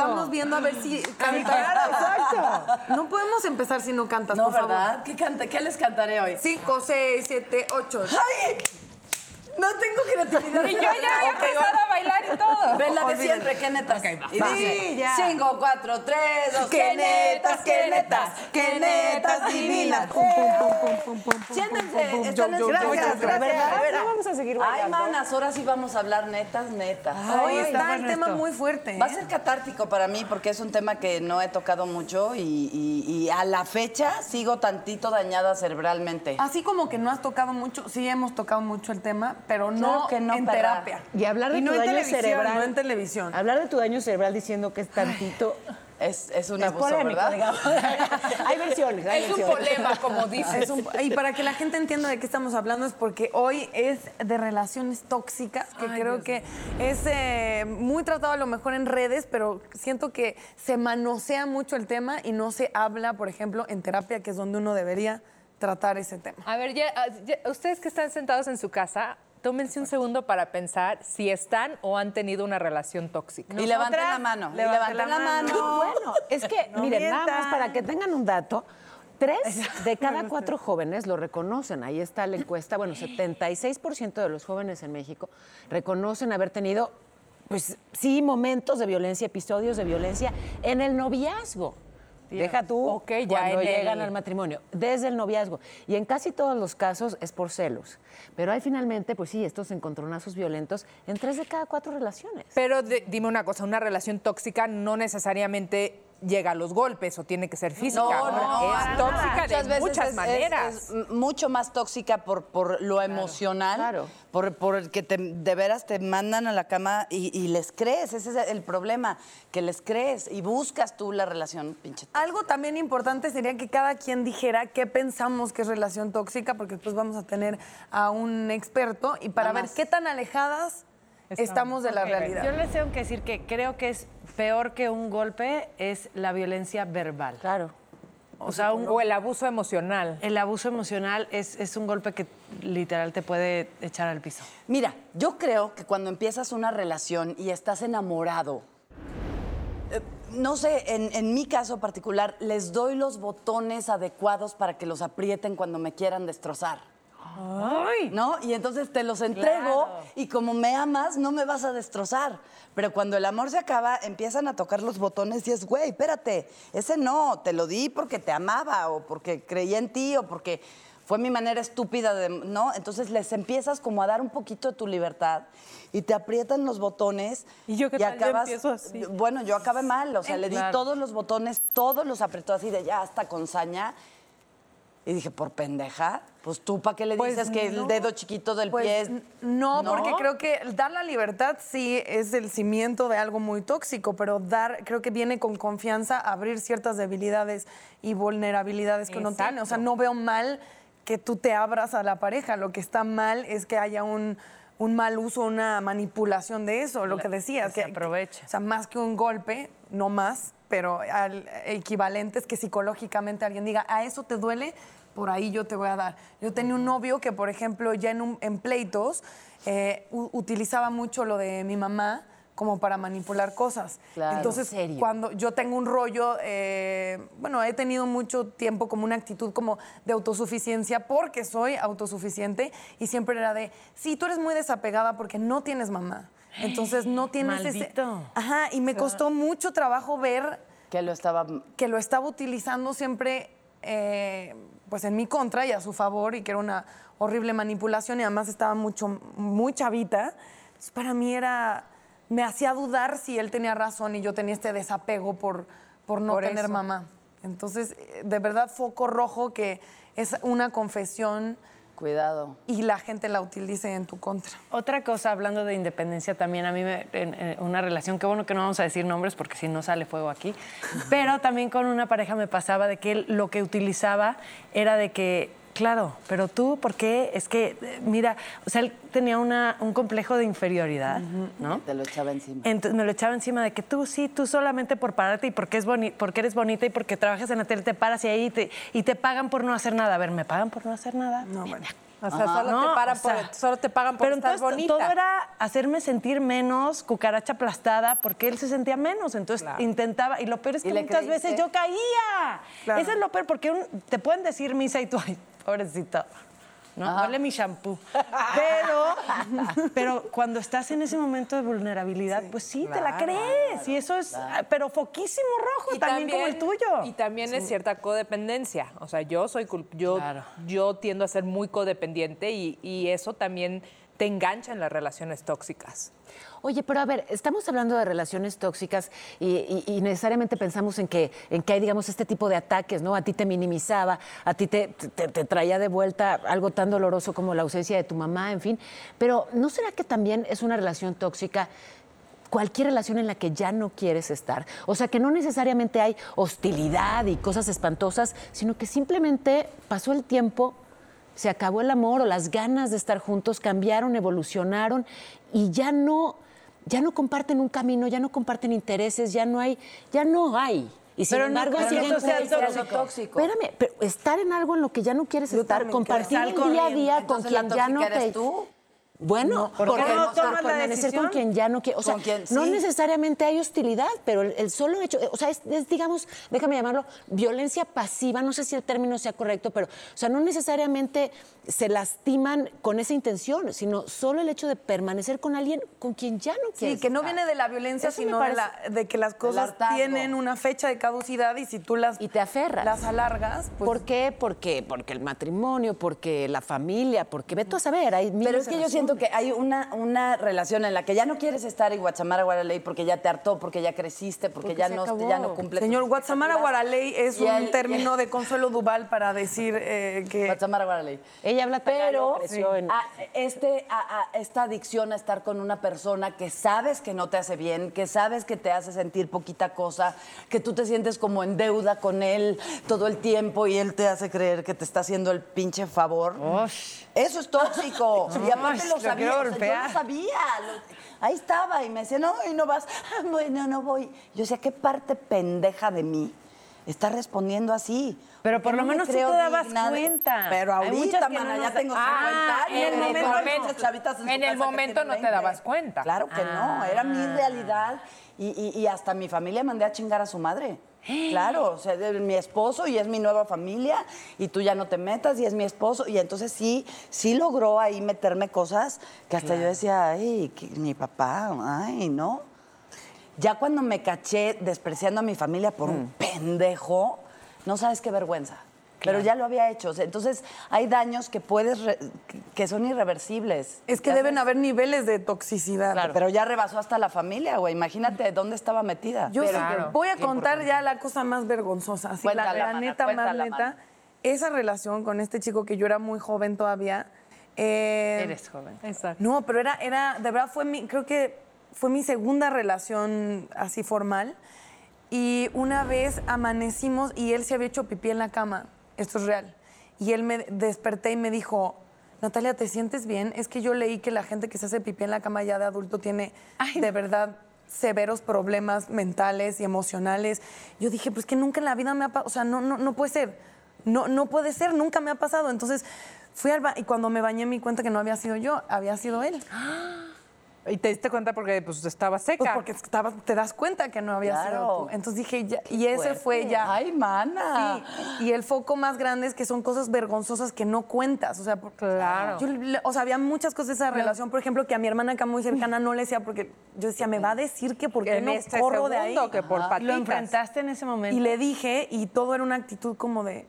quedamos viendo a ver si canta? Exacto. No podemos empezar si no cantas, No, por favor. ¿verdad? ¿Qué, canta? ¿Qué les cantaré hoy? 5, 6, 7, 8. ¡Ay! No tengo creatividad. Y yo ya bailar y todo. Ven la de siempre, qué netas. y va. dice, Sí, ya. 5, 4, 3, 2, qué netas, qué netas, qué netas divinas. Siéntense, están en Gracias, gracias. vamos a seguir Ay, bailando. manas, ahora sí vamos a hablar netas, netas. Hoy está el tema muy fuerte. Va a ¿eh? ser catártico para mí porque es un tema que no he tocado mucho y, y- y a la fecha sigo tantito dañada cerebralmente. Así como que no has tocado mucho, sí hemos tocado mucho el tema, pero no, Claro que no, en perra. terapia. Y hablar de Y no tu en daño cerebral. no en televisión. Hablar de tu daño cerebral diciendo que es tantito. Es, es un es abuso, polémico, ¿verdad? digamos. hay versiones, hay Es un problema, como dices. Un- y para que la gente entienda de qué estamos hablando es porque hoy es de relaciones tóxicas, que creo que es eh, muy tratado a lo mejor en redes, pero siento que se manosea mucho el tema y no se habla, por ejemplo, en terapia, que es donde uno debería tratar ese tema. A ver, ya, ah, ya- ustedes que están sentados en su casa, tómense un segundo para pensar si están o han tenido una relación tóxica. Y levanten la mano. Levanten levanten la la mano. Bueno, es que, miren, nada más para que tengan un dato, tres de cada cuatro jóvenes lo reconocen. Ahí está la encuesta. Bueno, 76% de los jóvenes en México reconocen haber tenido, pues sí, momentos de violencia, episodios de violencia en el noviazgo. Deja tú Ok, ya cuando el- llegan al matrimonio, desde el noviazgo. Y en casi todos los casos es por celos. Pero hay finalmente, pues sí, estos encontronazos violentos en tres de cada cuatro relaciones. Pero de- dime una cosa, una relación tóxica no necesariamente llega a los golpes o tiene que ser física. No, no, es tóxica de Muchas veces muchas es- maneras. Es, mucho más tóxica por, por lo emocional, claro. por, por el que te- de veras te mandan a la cama y, y les crees. Ese es el problema, que les crees y buscas tú la relación, pinche. Algo también importante sería que cada quien dijera qué pensamos que es relación tóxica, porque después vamos a tener a un experto y para Nada ver más. qué tan alejadas estamos de la realidad. Yo les tengo que decir que creo que es peor que un golpe es la violencia verbal. Claro. O sea, un- O el abuso emocional. el abuso emocional es, es un golpe que literal te puede echar al piso. Mira, yo creo que cuando empiezas una relación y estás enamorado, eh, no sé, en, en mi caso particular, les doy los botones adecuados para que los aprieten cuando me quieran destrozar. ¿No? Y entonces te los entrego y como me amas, no me vas a destrozar. Pero cuando el amor se acaba, empiezan a tocar los botones y es, güey, espérate, ese no, te lo di porque te amaba o porque creía en ti o porque fue mi manera estúpida de, ¿no? Entonces les empiezas como a dar un poquito de tu libertad y te aprietan los botones ¿Y yo qué tal? Yo acabas, empiezo así. bueno, yo acabé mal, o sea, le di Claro. todos los botones, todos los apretó así de ya hasta con saña. Y dije, por pendeja, pues tú para qué le Pues dices que no. el dedo chiquito del Pues, pie es... no, porque creo que dar la libertad sí es el cimiento de algo muy tóxico, pero dar, creo que viene con confianza abrir ciertas debilidades y vulnerabilidades que uno tiene. O sea, no veo mal que tú te abras a la pareja. Lo que está mal es que haya un, un mal uso, una manipulación de eso, lo que decías. que se aproveche. O sea, más que un golpe, no más, pero al equivalente es que psicológicamente alguien diga, a eso te duele, por ahí yo te voy a dar. Yo tenía un novio que, por ejemplo, ya en, un- en pleitos, eh, utilizaba mucho lo de mi mamá como para manipular cosas. Claro. Entonces, ¿En serio? cuando yo tengo un rollo, eh, bueno, he tenido mucho tiempo como una actitud como de autosuficiencia porque soy autosuficiente y siempre era de, sí, tú eres muy desapegada porque no tienes mamá. Entonces no tienes ese... Maldito. Ajá, y me costó mucho trabajo ver Que lo estaba... que lo estaba utilizando siempre eh, pues en mi contra y a su favor y que era una horrible manipulación y además estaba mucho, muy chavita. Entonces, para mí era, me hacía dudar si él tenía razón y yo tenía este desapego por, por no Por tener eso. mamá. Entonces, eh, de verdad, foco rojo que es una confesión Cuidado. y la gente la utilice en tu contra. Otra cosa, hablando de independencia, también a mí me, en, en una relación, qué bueno que no vamos a decir nombres porque si no sale fuego aquí, pero también con una pareja me pasaba de que él lo que utilizaba era de que, claro, pero tú, ¿por qué? Es que, mira, o sea, él tenía una, un complejo de inferioridad, ¿no? Te lo echaba encima. Entonces me lo echaba encima de que tú sí, tú solamente por pararte y porque, es boni porque eres bonita y porque trabajas en la tele, te paras y ahí te, y te pagan por no hacer nada. A ver, ¿me pagan por no hacer nada? No, bueno. O sea, solo, No, te paran o sea, por, solo te pagan por Pero estar entonces bonita. todo era hacerme sentir menos, cucaracha aplastada, porque él se sentía menos. Entonces intentaba, y lo peor es ¿Y que muchas creíste? veces yo caía. Claro. Eso es lo peor, porque un- te pueden decir misa y tú, ay, pobrecito. ¿no? Huele mi shampoo. Pero, pero cuando estás en ese momento de vulnerabilidad, pues sí, te la crees. Y eso es, pero foquísimo rojo, también, como el tuyo. Y también es cierta codependencia. O sea, yo soy yo, Claro. yo tiendo a ser muy codependiente y, y eso también te engancha en las relaciones tóxicas. Oye, pero a ver, estamos hablando de relaciones tóxicas y, necesariamente pensamos en que, en que hay, digamos, este tipo de ataques, ¿no? A ti te minimizaba, a ti te traía de vuelta algo tan doloroso como la ausencia de tu mamá, en fin. Pero ¿no será que también es una relación tóxica? Cualquier relación en la que ya no quieres estar. O sea, que no necesariamente hay hostilidad y cosas espantosas, sino que simplemente pasó el tiempo, se acabó el amor o las ganas de estar juntos cambiaron, evolucionaron y ya no, ya no comparten un camino, ya no comparten intereses, ya no hay, ya no hay. Y sin Pero no embargo que siguen eso sea tóxico. tóxico. Espérame, pero estar en algo en lo que ya no quieres estar, compartir el día a día con Entonces, quien ya no te. eres tú. Bueno, ¿por porque qué no no por tomas la permanecer decisión? con quien ya no quiere. O sea, no sí. necesariamente hay hostilidad, pero el, el solo hecho, o sea, es, es, digamos, déjame llamarlo, violencia pasiva, no sé si el término sea correcto, pero, o sea, no necesariamente se lastiman con esa intención, sino solo el hecho de permanecer con alguien con quien ya no Sí, quieres. que no viene de la violencia, Eso sino de, la- de que las cosas tienen una fecha de caducidad y si tú las y te aferras. las alargas, pues ¿Por qué? Porque, porque el matrimonio, porque la familia, porque ve tú a saber, hay Pero miles es que yo siento que hay una, una relación en la que ya no quieres estar en Guachamara Guaraley porque ya te hartó, porque ya creciste, porque, Porque ya, no, ya no cumple. Señor, expectativas. Guaraley es Y un el- término el- de Consuelo Duval para decir eh, que... Guachamara Guaraley. Ella habla Pero creció en- a- este, a- a- esta adicción a estar con una persona que sabes que no te hace bien, que sabes que te hace sentir poquita cosa, que tú te sientes como en deuda con él todo el tiempo y él te hace creer que te está haciendo el pinche favor. Eso es tóxico. y aparte Ush, lo lo sabía. quiero o sea, yo lo sabía. lo- ahí estaba y me decía, no, y no vas. "Ah, Bueno, no voy. Yo decía, ¿qué parte pendeja de mí está respondiendo así? Pero ¿Por lo no me menos sí creo te dabas cuenta. Pero ahorita, no mana, ya tengo Ah, 50 años. en el momento- en el momento no te 20. dabas cuenta. Claro que no, era mi realidad. Y, y- y hasta mi familia mandé a chingar a su madre. Claro, o sea, de- mi esposo y es mi nueva familia y tú ya no te metas y es mi esposo. Y entonces sí, sí logró ahí meterme cosas que hasta yo decía, ay, que mi papá, ay, ¿no? Ya cuando me caché despreciando a mi familia por un pendejo, no sabes qué vergüenza. Pero ya lo había hecho. Entonces hay daños que puedes, re- que son irreversibles. Es que deben sabes. haber niveles de toxicidad. Pero ya rebasó hasta la familia, güey. Imagínate dónde estaba metida. Yo sí Claro. voy a contar ya la cosa más vergonzosa, así, la, Cuéntala, la mana, neta más neta. mana. Esa relación con este chico que yo era muy joven todavía. eh, Eres joven. Exacto. No, pero era, era, de verdad fue mi, creo que fue mi segunda relación así formal. Y una vez amanecimos y él se había hecho pipí en la cama. Esto es real. Y él me desperté y me dijo, Natalia, ¿te sientes bien? Es que yo leí que la gente que se hace pipí en la cama ya de adulto tiene de verdad severos problemas mentales y emocionales. Yo dije, pues que nunca en la vida me ha pasado, o sea, no, no, no puede ser, no, no puede ser, nunca me ha pasado. Entonces fui al ba y cuando me bañé me di cuenta que no había sido yo, había sido él. Y te diste cuenta porque pues, estaba seca. Pues porque estabas, te das cuenta que no había Claro. sido tú. Entonces dije, ya, y ese fue ya. Ay, mana. Sí, y el foco más grande es que son cosas vergonzosas que no cuentas. O sea, por- Claro. yo o sea, había muchas cosas de esa relación, por ejemplo, que a mi hermana acá muy cercana no le decía porque yo decía, me va a decir que por qué en no este corro de ahí. segundo, que por Lo enfrentaste en ese momento. Y le dije, y todo era una actitud como de,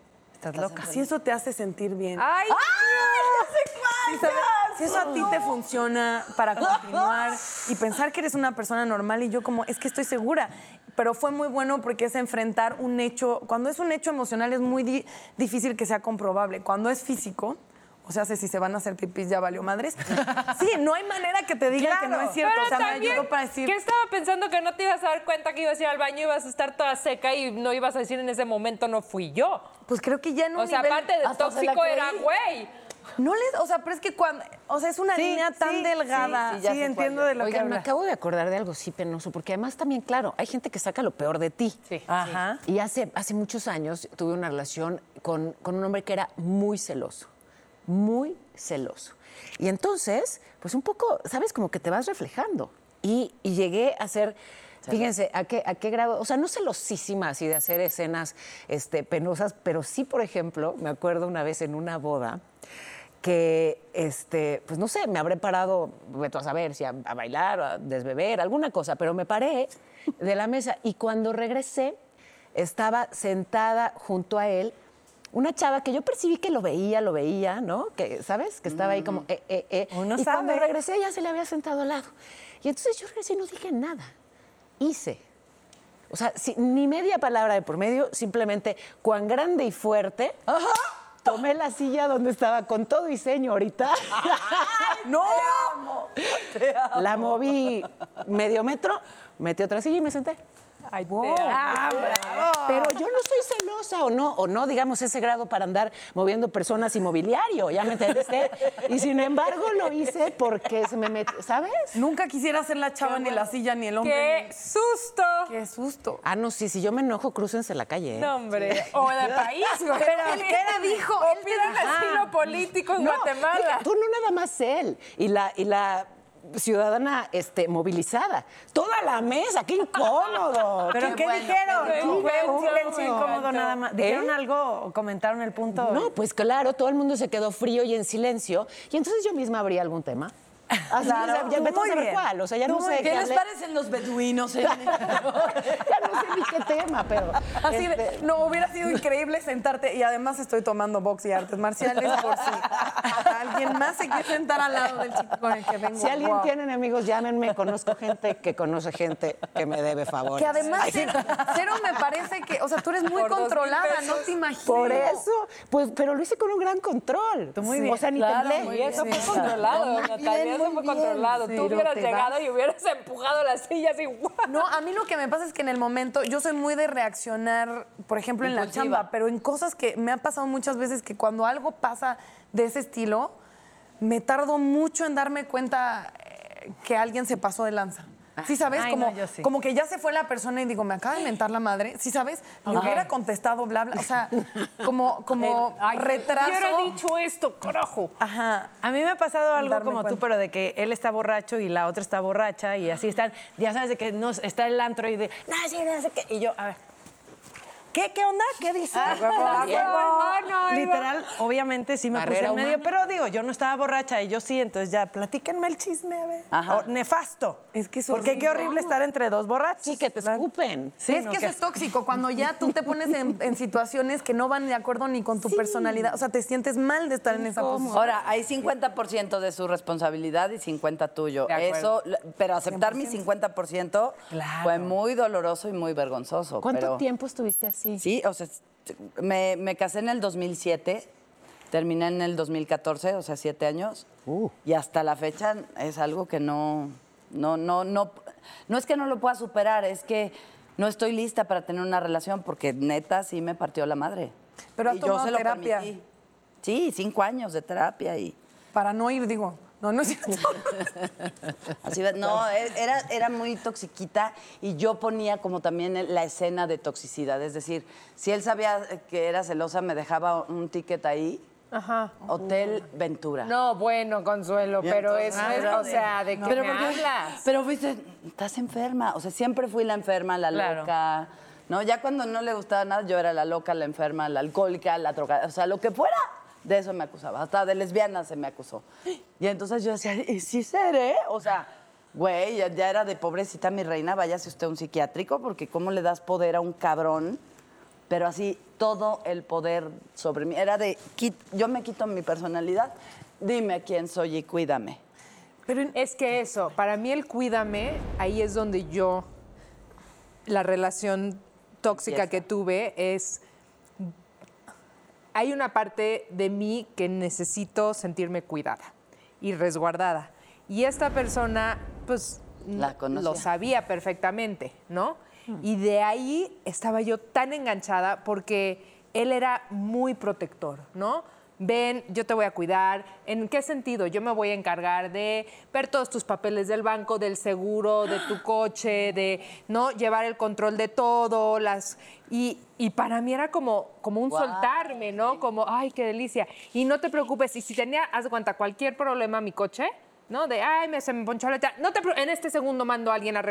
Estás loca. si eso te hace sentir bien. ¡Ay! Sí, ¿sabes? Si eso a ti te funciona para continuar y pensar que eres una persona normal y yo como, es que estoy segura. Pero fue muy bueno porque es enfrentar un hecho, cuando es un hecho emocional es muy di- difícil que sea comprobable. Cuando es físico, o sea, sé si se van a hacer pipis ya valió madres. Sí, no hay manera que te diga que no es cierto. Pero o sea, me también, ayudó para decir... ¿qué estaba pensando que no te ibas a dar cuenta que ibas a ir al baño y ibas a estar toda seca y no ibas a decir en ese momento no fui yo? Pues creo que ya un O sea, nivel- aparte de tóxico era güey. No les, o sea, pero es que cuando, o sea, es una Sí, línea tan sí, delgada. sí, entiendo de lo que Oigan, me habla. acabo de acordar de algo sí penoso, porque además también, claro, hay gente que saca lo peor de ti. Sí. Ajá. Y hace, hace muchos años tuve una relación con, con un hombre que era muy celoso. Muy celoso. Y entonces, pues un poco, ¿sabes? Como que te vas reflejando. Y, y llegué a ser, fíjense, ¿a qué, ¿a qué grado? O sea, no celosísima así de hacer escenas este, penosas, pero sí, por ejemplo, me acuerdo una vez en una boda que, este, pues no sé, me habré parado, a saber, si a, a bailar, o a desbeber, alguna cosa, pero me paré de la mesa y cuando regresé estaba sentada junto a él una chava que yo percibí que lo veía, lo veía, ¿no? Que, ¿sabes? Que estaba ahí como, eh, eh, eh. Uno y cuando sabe. regresé ya se le había sentado al lado. Y entonces yo regresé y no dije nada. Hice. O sea, si- ni media palabra de por medio, simplemente cuán grande y fuerte. Tomé la silla donde estaba con todo y señorita. ¡No! La moví medio metro, metí otra silla y me senté. Ay, amo. Pero yo no soy o no, o no, digamos, ese grado para andar moviendo personas y mobiliario, ¿ya me entendiste? Y sin embargo lo hice porque se me metió, ¿sabes? Nunca quisiera ser la chava ni la silla ni el hombre. ¡Qué susto! Qué susto. Ah, no, sí, si yo me enojo, crúcense la calle. ¿eh? No, hombre. O del país, güey. Pero, ¿qué te dijo? O pidan asilo político en No, Guatemala. tú no nada más él y la, y la ciudadana este, movilizada. Toda la mesa, qué incómodo. ¿Pero qué, bueno, dijeron? qué Fue un silencio incómodo nada más. ¿Dijeron ¿Eh? algo o comentaron el punto? No, pues claro, todo el mundo se quedó frío y en silencio. Y entonces yo misma abrí algún tema. Así, Claro, o sea, ya tú vete a muy saber bien. cuál. O sea, ya no sé ¿Qué qué les parecen los beduinos? eh? ya no sé ni qué tema, pero. Así de, este, no, hubiera sido increíble sentarte y además estoy tomando box y artes marciales por si alguien más se quiere sentar al lado del chico con el que vengo. Si alguien Wow. tiene enemigos, llámenme. Conozco gente que conoce gente que me debe favores. Que además cero, cero me parece que, o sea, tú eres muy controlada, no te imaginas. Por eso, pues, pero lo hice con un gran control. muy bien. O sea, ni Claro, temblé. Y eso fue controlado, Natalia, fue controlado. Tú hubieras llegado vas. y hubieras empujado la silla así. ¡guau! No, a mí lo que me pasa es que en el momento yo soy muy de reaccionar, por ejemplo, en la chamba, pero en cosas que me ha pasado muchas veces que cuando algo pasa de ese estilo, me tardo mucho en darme cuenta eh, que alguien se pasó de lanza. ¿Sí sabes? Ay, como, no, yo sí. como que ya se fue la persona y digo, me acaba de mentar la madre. ¿Sí sabes? Le hubiera contestado, bla, bla. O sea, como, como Ay, retraso. Hubiera dicho esto, carajo. Ajá. A mí me ha pasado algo Darme como tú, pero de que él está borracho y la otra está borracha y así están, ya sabes de que no, está el antro y de, no, sí, no sé qué. Y yo, a ver, ¿qué, qué onda? ¿Qué dice? Ah, ah, ah, no. Literal, obviamente sí me Barrera puse en medio, humana. pero digo, yo no estaba borracha y yo sí, entonces ya, platíquenme el chisme, a ver. Ajá. O nefasto. Es que es Porque qué horrible. estar entre dos borrachos. Sí, que te escupen. Sí, es no, que que- eso es tóxico, cuando ya tú te pones en, en situaciones que no van de acuerdo ni con tu personalidad. O sea, te sientes mal de estar en esa posición. Ahora, hay 50% de su responsabilidad y 50% tuyo. De acuerdo. Eso, pero aceptar mi 50% Claro. fue muy doloroso y muy vergonzoso. ¿Cuánto pero- tiempo estuviste así? Sí, o sea, me, me casé en el 2007, terminé en el 2014, o sea, siete años. Uh. Y hasta la fecha es algo que no, no, no, no, no es que no lo pueda superar, es que no estoy lista para tener una relación porque neta sí me partió la madre. Pero has Y yo tomado lo terapia. permití. Sí, cinco años de terapia y Para no ir, digo. No, no es cierto. así no, e- era, era muy toxiquita y yo ponía como también la escena de toxicidad, es decir, si él sabía que era celosa me dejaba un ticket ahí, Ajá. Hotel Ventura. No, bueno, Consuelo, pero eso es, o sea, ¿de qué pero me porque- hablas? Pero viste, estás enferma. O sea, siempre fui la enferma, la Claro. loca. ¿No? Ya cuando no le gustaba nada, yo era la loca, la enferma, la alcohólica, la droga. O sea, lo que fuera, de eso me acusaba. Hasta de lesbiana se me acusó. Y entonces yo decía, ¿y si seré? O sea, güey, ya, ya era de pobrecita mi reina, váyase usted a un psiquiátrico, porque ¿cómo le das poder a un cabrón? Pero así, todo el poder sobre mí. Era de, "Quit- yo me quito mi personalidad, dime quién soy y cuídame. Pero Es que eso, para mí el cuídame, ahí es donde yo, la relación tóxica que tuve es, hay una parte de mí que necesito sentirme cuidada y resguardada. Y esta persona, pues, La lo sabía perfectamente, ¿no? Y de ahí estaba yo tan enganchada porque él era muy protector, ¿no? Ven, yo te voy a cuidar. ¿En qué sentido? Yo me voy a encargar de ver todos tus papeles del banco, del seguro, de tu coche, de no llevar el control de todo, las y, para mí era como, como un soltarme, ¿no? Como, ay, qué delicia. Y no te preocupes, y si tenía, haz de cuenta, cualquier problema mi coche, ¿no? De, ay, me, se me ponchó la no te en este segundo mando a alguien a.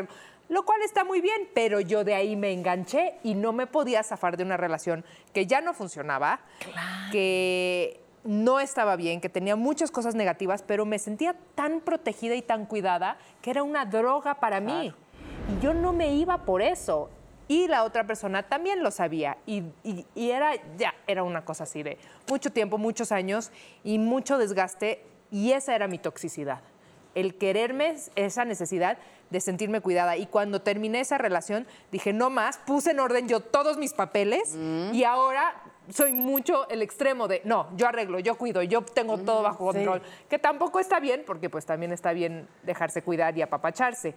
Lo cual está muy bien, pero yo de ahí me enganché y no me podía zafar de una relación que ya no funcionaba, que no estaba bien, que tenía muchas cosas negativas, pero me sentía tan protegida y tan cuidada que era una droga para mí. Y yo no me iba por eso. Y la otra persona también lo sabía. Y, y, era, ya, era una cosa así de mucho tiempo, muchos años y mucho desgaste. Y esa era mi toxicidad el quererme, esa necesidad de sentirme cuidada. Y cuando terminé esa relación, dije, no más, puse en orden yo todos mis papeles mm. y ahora soy mucho el extremo de, no, yo arreglo, yo cuido, yo tengo todo mm, bajo control. Que tampoco está bien, porque pues también está bien dejarse cuidar y apapacharse.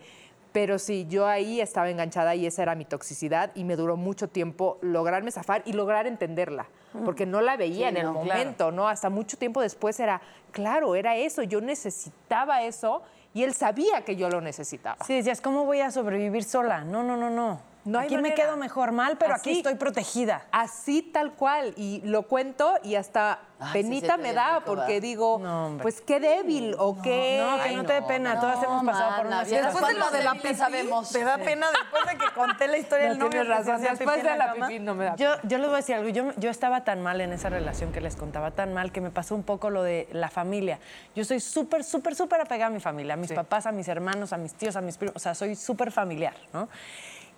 Pero sí, yo ahí estaba enganchada y esa era mi toxicidad y me duró mucho tiempo lograrme zafar y lograr entenderla, porque no la veía en el momento, ¿no? Hasta mucho tiempo después era, claro, era eso, yo necesitaba eso y él sabía que yo lo necesitaba. Sí, decías, ¿cómo voy a sobrevivir sola? No, no, no, no. No aquí me quedo mejor mal, pero aquí estoy protegida. Así tal cual. Y lo cuento y hasta penita me da porque digo, pues qué débil o qué. No, que no te dé pena. Todas hemos pasado por una situación. Después de lo de la pipí, sabemos. Te da pena después de que conté la historia del novio. razón. Después de la pipí no me da Yo, yo les voy a decir algo. Yo, yo estaba tan mal en esa relación que les contaba, tan mal que me pasó un poco lo de la familia. Yo soy súper, súper, súper apegada a mi familia, a mis papás, a mis hermanos, a mis tíos, a mis primos. O sea, soy súper familiar, ¿no?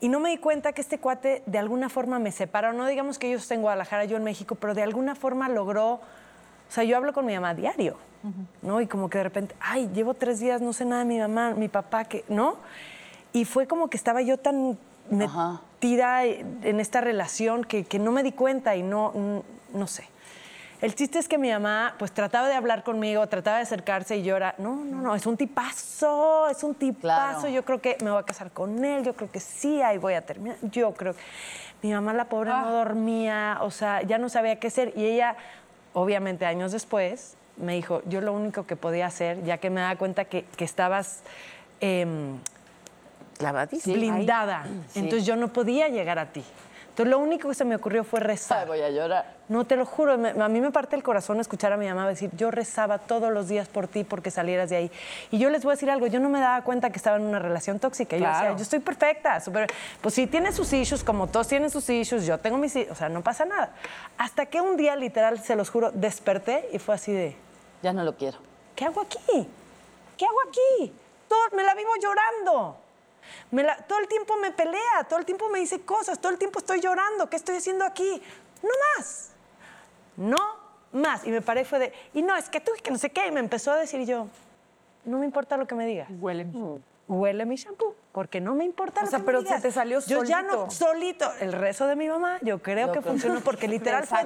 Y no me di cuenta que este cuate de alguna forma me separó. No digamos que yo esté en Guadalajara, yo en México, pero de alguna forma logró. O sea, yo hablo con mi mamá diario, ¿no? Y como que de repente, ay, llevo tres días, no sé nada de mi mamá, mi papá, que, ¿no? Y fue como que estaba yo tan metida en esta relación que, que, no me di cuenta y no, no sé. El chiste es que mi mamá, pues trataba de hablar conmigo, trataba de acercarse y yo era, no, no, no, es un tipazo, es un tipazo, yo creo que me voy a casar con él, yo creo que sí, ahí voy a terminar, yo creo que... Mi mamá, la pobre, no ah. dormía, o sea, ya no sabía qué hacer y ella, obviamente años después, me dijo, yo lo único que podía hacer, ya que me daba cuenta que, estabas... Eh, blindada. Entonces yo no podía llegar a ti. Entonces lo único que se me ocurrió fue rezar. Ay, voy a llorar. No, te lo juro, a mí me parte el corazón escuchar a mi mamá decir, yo rezaba todos los días por ti porque salieras de ahí. Y yo les voy a decir algo, yo no me daba cuenta que estaba en una relación tóxica. Yo decía, yo estoy perfecta, pues sí tiene sus issues, como todos tienen sus issues, yo tengo mis o sea, no pasa nada. Hasta que un día, literal, se los juro, desperté y fue así de... Ya no lo quiero. ¿Qué hago aquí? ¿Qué hago aquí? Todo, me la vivo llorando todo el tiempo me pelea, todo el tiempo me dice cosas, todo el tiempo estoy llorando. ¿Qué estoy haciendo aquí? No más. No más. Y me paré fue de, y no, es que tú, que no sé qué. Y me empezó a decir yo, no me importa lo que me digas. Huele mi mm. Huele mi shampoo, porque no me importa o sea, pero se te salió solito. Yo ya no, solito. El rezo de mi mamá, yo creo que funcionó porque literal fue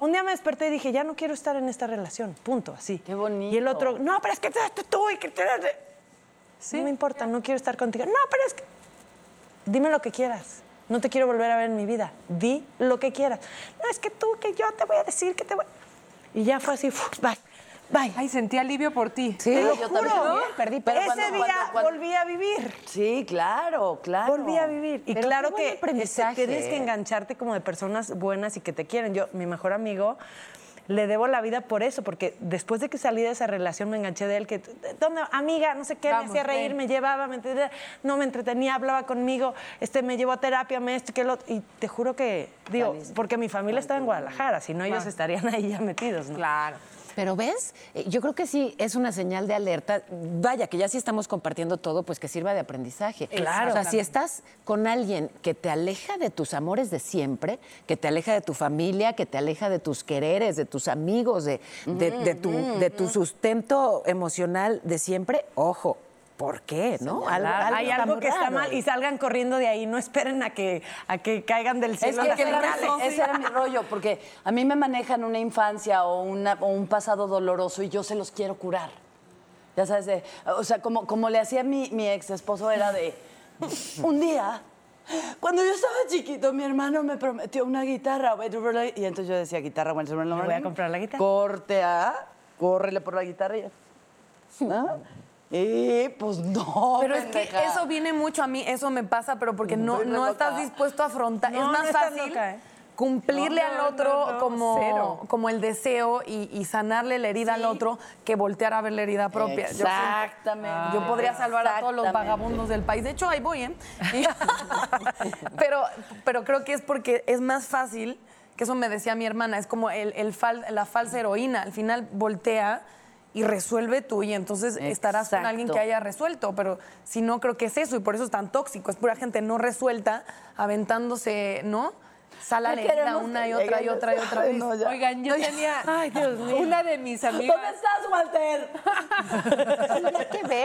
Un día me desperté y dije, ya no quiero estar en esta relación, punto, así. Qué bonito. Y el otro, no, pero es que tú y que No me importa, no quiero estar contigo. No, pero es que. Dime lo que quieras. No te quiero volver a ver en mi vida. Di lo que quieras. No, es que tú, que yo te voy a decir que te voy. Y ya fue así, bye. Bye. Ay, sentí alivio por ti. Sí, yo también. Perdí, pero Ese día volví a vivir. Sí, claro, claro. Volví a vivir. Y claro que tienes que engancharte como de personas buenas y que te quieren. Yo, mi mejor amigo, le debo la vida por eso, porque después de que salí de esa relación me enganché de él, que, ¿dónde, amiga? No sé qué, me hacía reír, me llevaba, me no me entretenía, hablaba conmigo, este, me llevó a terapia, me esto, que lo y te juro que, digo, porque mi familia está en Guadalajara, si no ellos estarían ahí ya metidos, ¿no? Claro. Pero ves, eh, yo creo que sí es una señal de alerta. Vaya, que ya sí estamos compartiendo todo, pues que sirva de aprendizaje. Claro. O sea, si estás con alguien que te aleja de tus amores de siempre, que te aleja de tu familia, que te aleja de tus quereres, de tus amigos, de, tu, de tu sustento emocional de siempre, ojo, ¿por qué? ¿No? Hay algo que está mal y salgan corriendo de ahí, no esperen a que, a que caigan del cielo. Es que, ese era mi rollo, porque a mí me manejan una infancia o, un pasado doloroso y yo se los quiero curar. Ya sabes, o sea, como, como le hacía mi, mi ex esposo era de, un día Cuando yo estaba chiquito, mi hermano me prometió una guitarra. Y entonces yo decía, guitarra, voy a comprar la guitarra. Corte a, córrele por la guitarra y ¿no? Y pues no. Pero es que eso viene mucho a mí, eso me pasa, pero porque no, no estás dispuesto a afrontar. es más fácil. ¿eh? cumplirle al otro como, como el deseo y, sanarle la herida al otro que voltear a ver la herida propia. Exactamente. Yo, podría salvar a todos los vagabundos del país. De hecho, ahí voy, ¿eh? pero, pero creo que es porque es más fácil, que eso me decía mi hermana, es como el, el la falsa heroína. Al final voltea y resuelve tú y entonces estarás con alguien que haya resuelto, pero si no creo que es eso y por eso es tan tóxico, es pura gente no resuelta aventándose, ¿no? Sala leída una y otra y otra y otra vez. Oigan, yo tenía Ay, Dios mío. una de mis amigas. ¿Dónde estás, Walter?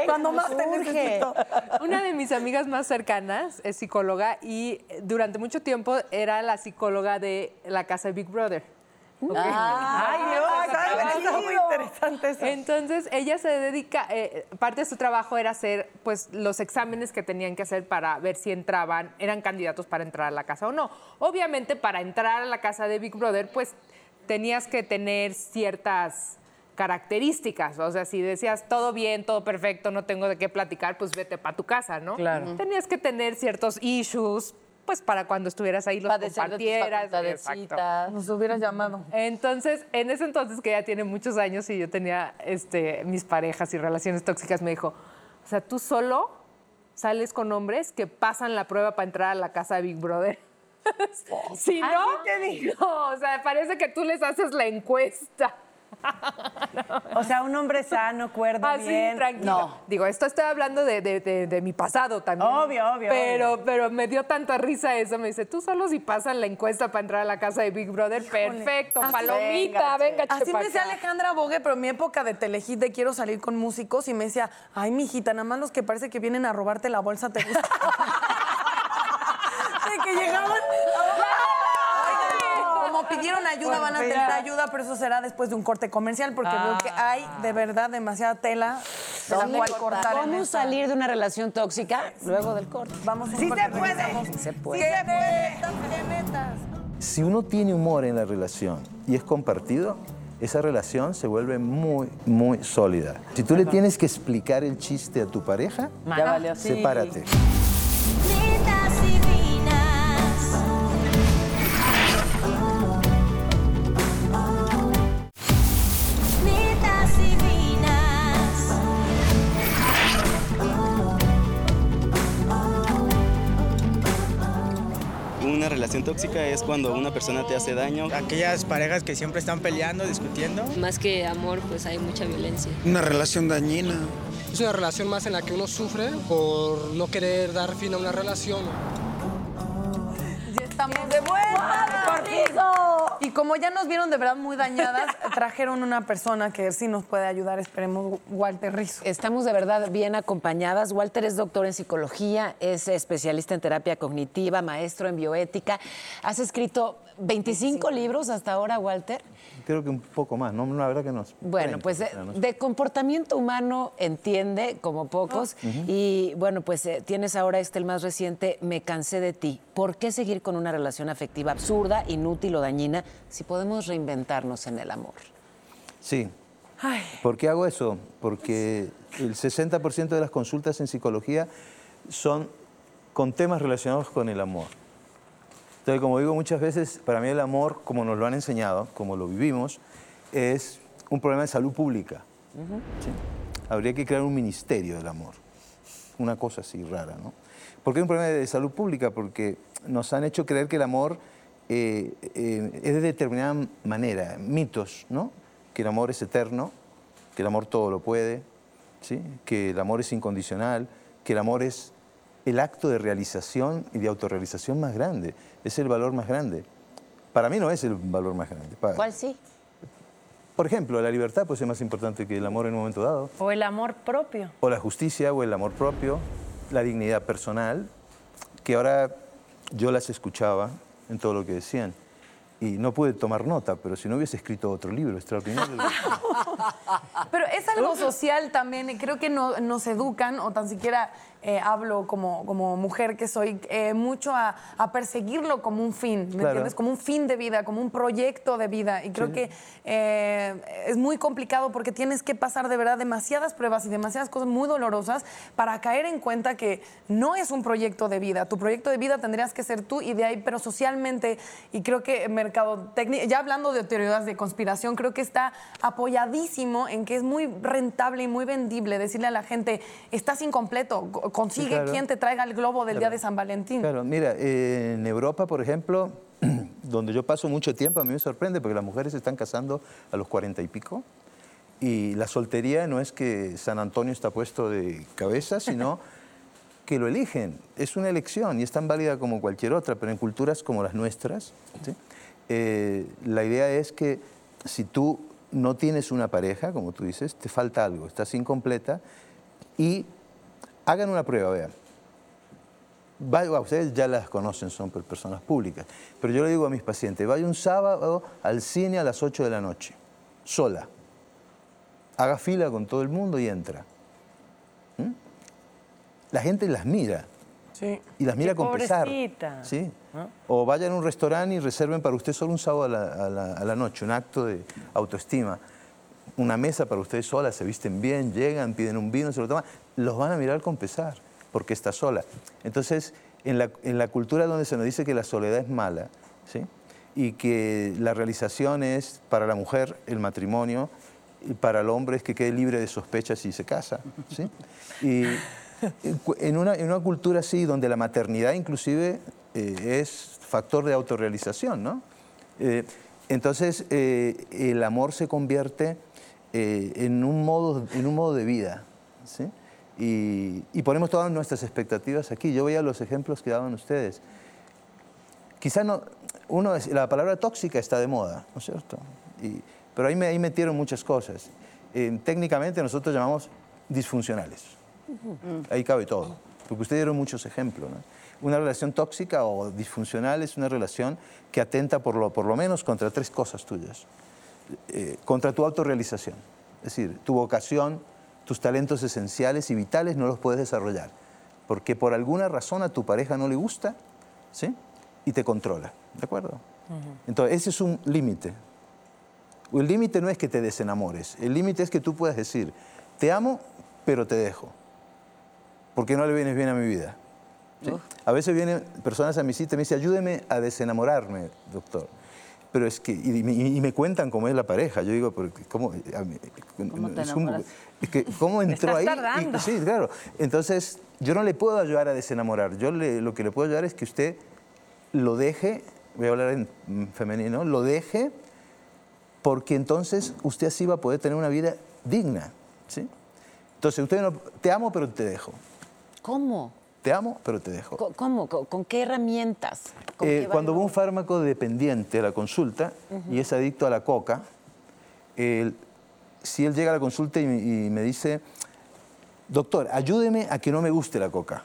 Cuando más te necesito. Una de mis amigas más cercanas es psicóloga y durante mucho tiempo era la psicóloga de la casa de Big Brother. Ay, Dios, está muy interesante eso. Entonces, ella se dedica, eh, parte de su trabajo era hacer pues los exámenes que tenían que hacer para ver si entraban, eran candidatos para entrar a la casa o no. Obviamente, para entrar a la casa de Big Brother, pues tenías que tener ciertas características. O sea, si decías todo bien, todo perfecto, no tengo de qué platicar, pues vete para tu casa, ¿no? Claro. Tenías que tener ciertos issues pues para cuando estuvieras ahí los compartieras. Nos hubieras llamado. Entonces, en ese entonces, que ya tiene muchos años y yo tenía este, mis parejas y relaciones tóxicas, me dijo, o sea, tú solo sales con hombres que pasan la prueba para entrar a la casa de Big Brother. si no, te digo, o sea, parece que tú les haces la encuesta. O sea, un hombre sano, cuerdo, Así, bien. tranquilo. No. Digo, esto estoy hablando de, mi pasado también. Obvio, obvio. Pero, pero me dio tanta risa eso. Me dice, tú solo si pasan la encuesta para entrar a la casa de Big Brother, perfecto, palomita, venga, Así me decía Alejandra Bogue, pero en mi época de telehit de quiero salir con músicos y me decía, ay, mijita, nada más los que parece que vienen a robarte la bolsa te gusta. de que llegaban ayuda, van a tener ayuda, pero eso será después de un corte comercial, porque veo que hay de verdad demasiada tela de la cual cortar. ¿Cómo salir de una relación tóxica luego del corte? Vamos a sí se puede. Se puede. Sí se puede. Si uno tiene humor en la relación y es compartido, esa relación se vuelve muy, muy sólida. Si tú le tienes que explicar el chiste a tu pareja, sepárate. relación tóxica es cuando una persona te hace daño. Aquellas parejas que siempre están peleando, discutiendo. Más que amor, pues hay mucha violencia. Una relación dañina. Es una relación más en la que uno sufre por no querer dar fin a una relación. Ya estamos de vuelta. Y como ya nos vieron de verdad muy dañadas, trajeron una persona que sí nos puede ayudar, esperemos, Walter Rizzo. Estamos de verdad bien acompañadas. Walter es doctor en psicología, es especialista en terapia cognitiva, maestro en bioética. Has escrito 25 libros hasta ahora, Walter creo que un poco más, ¿no? La verdad que no. Bueno, pues de, comportamiento humano entiende como pocos ah. y bueno, pues eh, tienes ahora este el más reciente, Me cansé de ti. ¿Por qué seguir con una relación afectiva absurda, inútil o dañina si podemos reinventarnos en el amor? Sí. ¿Por qué hago eso? Porque el 60% de las consultas en psicología son con temas relacionados con el amor. Entonces, como digo muchas veces, para mí el amor, como nos lo han enseñado, como lo vivimos, es un problema de salud pública. Habría que crear un ministerio del amor. Una cosa así rara, ¿no? ¿Por qué un problema de salud pública? Porque nos han hecho creer que el amor eh, eh, es de determinada manera, mitos, ¿no? Que el amor es eterno, que el amor todo lo puede, ¿sí? que el amor es incondicional, que el amor es el acto de realización y de autorrealización más grande, es el valor más grande. Para mí no es el valor más grande. ¿Cuál sí? Por ejemplo, la libertad puede ser más importante que el amor en un momento dado. O el amor propio. O la justicia, o el amor propio, la dignidad personal, que ahora yo las escuchaba en todo lo que decían y no pude tomar nota, pero si no hubiese escrito otro libro extraordinario. pero es algo social también, creo que no, nos educan, o tan siquiera eh, hablo como, como mujer que soy, eh, mucho a, a, perseguirlo como un fin, ¿me entiendes? Como un fin de vida, como un proyecto de vida. Y creo que eh, es muy complicado porque tienes que pasar de verdad demasiadas pruebas y demasiadas cosas muy dolorosas para caer en cuenta que no es un proyecto de vida. Tu proyecto de vida tendrías que ser tú y de ahí, pero socialmente, y creo que mercado técnico, ya hablando de teorías de conspiración, creo que está apoyadísimo en que es muy rentable y muy vendible decirle a la gente, estás incompleto, consigue quien te traiga el globo del día de San Valentín. Claro, mira, en Europa, por ejemplo, donde yo paso mucho tiempo, a mí me sorprende porque las mujeres se están casando a los cuarenta y pico. Y la soltería no es que San Antonio está puesto de cabeza, sino que lo eligen. Es una elección y es tan válida como cualquier otra, pero en culturas como las nuestras, eh, la idea es que si tú no tienes una pareja, como tú dices, te falta algo, estás incompleta y hagan una prueba, vean. Vaya, ustedes ya las conocen, son personas públicas, pero yo le digo a mis pacientes, vaya un sábado al cine a las 8 de la noche, sola. Haga fila con todo el mundo y entra. ¿Mm? La gente las mira. Sí. Y las mira con pesar. ¿sí? O vayan a un restaurante y reserven para usted solo un sábado a la, a la noche, un acto de autoestima una mesa para ustedes solas, se visten bien, llegan, piden un vino, se lo toman, los van a mirar con pesar, porque está sola. Entonces, en la, cultura donde se nos dice que la soledad es mala, ¿sí? y que la realización es para la mujer el matrimonio, y para el hombre es que quede libre de sospechas y se casa. ¿sí? Y en una, cultura así, donde la maternidad inclusive eh, es factor de autorrealización, ¿no? Eh, entonces, eh, el amor se convierte en, un modo, en un modo de vida. ¿sí? Y, ponemos todas nuestras expectativas aquí. Yo veía los ejemplos que daban ustedes. Quizá no, uno la palabra tóxica está de moda, ¿no es cierto? pero ahí, me, ahí metieron muchas cosas. Eh, técnicamente nosotros llamamos disfuncionales. Ahí cabe todo, porque ustedes dieron muchos ejemplos. Una relación tóxica o disfuncional es una relación que atenta por lo, por lo menos contra tres cosas tuyas. Eh, contra tu autorrealización. Es decir, tu vocación, tus talentos esenciales y vitales no los puedes desarrollar, porque por alguna razón a tu pareja no le gusta, ¿sí? Y te controla, ¿de acuerdo? Entonces, ese es un límite. El límite no es que te desenamores, el límite es que tú puedas decir, te amo, pero te dejo, porque no le vienes bien a mi vida. A veces vienen personas a mi cita y me dicen, ayúdeme a desenamorarme, doctor. Pero es que, y, me cuentan cómo es la pareja. Yo digo, ¿cómo, ¿Cómo, te es que, ¿cómo entró ahí? sí, claro. Entonces, yo no le puedo ayudar a desenamorar. Yo lo que le puedo ayudar es que usted lo deje, voy a hablar en femenino, lo deje, porque entonces usted así va a poder tener una vida digna. ¿sí? Entonces, usted no, te amo, pero te dejo. ¿Cómo? te amo, pero te dejo. ¿Cómo? ¿Con qué herramientas? Eh, cuando va un fármaco dependiente a la consulta y es adicto a la coca, si él llega a la consulta y, me dice, doctor, ayúdeme a que no me guste la coca.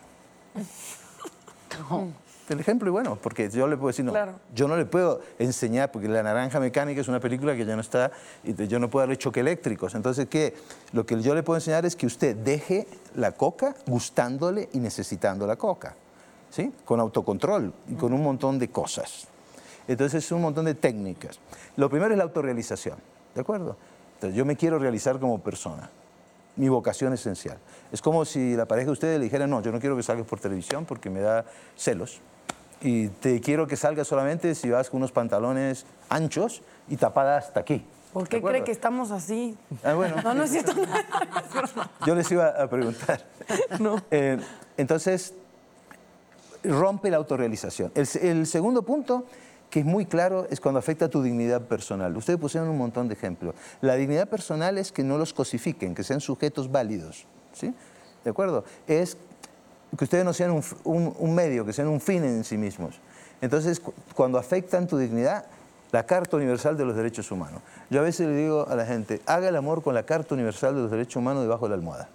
El ejemplo es bueno, porque yo le puedo decir, no, yo no le puedo enseñar, porque La Naranja Mecánica es una película que ya no está, y yo no puedo darle choque eléctricos. Entonces, ¿qué? Lo que yo le puedo enseñar es que usted deje la coca gustándole y necesitando la coca, ¿sí? Con autocontrol y con un montón de cosas. Entonces, es un montón de técnicas. Lo primero es la autorrealización, ¿de acuerdo? Entonces, yo me quiero realizar como persona mi vocación esencial. Es como si la pareja de ustedes le dijera, no, yo no quiero que salgas por televisión porque me da celos y te quiero que salgas solamente si vas con unos pantalones anchos y tapada hasta aquí. ¿Por qué cree que estamos así? Ah, bueno. No, no es cierto. Yo les iba a preguntar. No. Eh, entonces, rompe la autorrealización. El, el, segundo punto, que es muy claro, es cuando afecta a tu dignidad personal. Ustedes pusieron un montón de ejemplos. La dignidad personal es que no los cosifiquen, que sean sujetos válidos. ¿sí? ¿De acuerdo? Es que ustedes no sean un, medio, que sean un fin en sí mismos. Entonces, cuando afectan tu dignidad, la Carta Universal de los Derechos Humanos. Yo a veces le digo a la gente, haga el amor con la Carta Universal de los Derechos Humanos debajo de la almohada.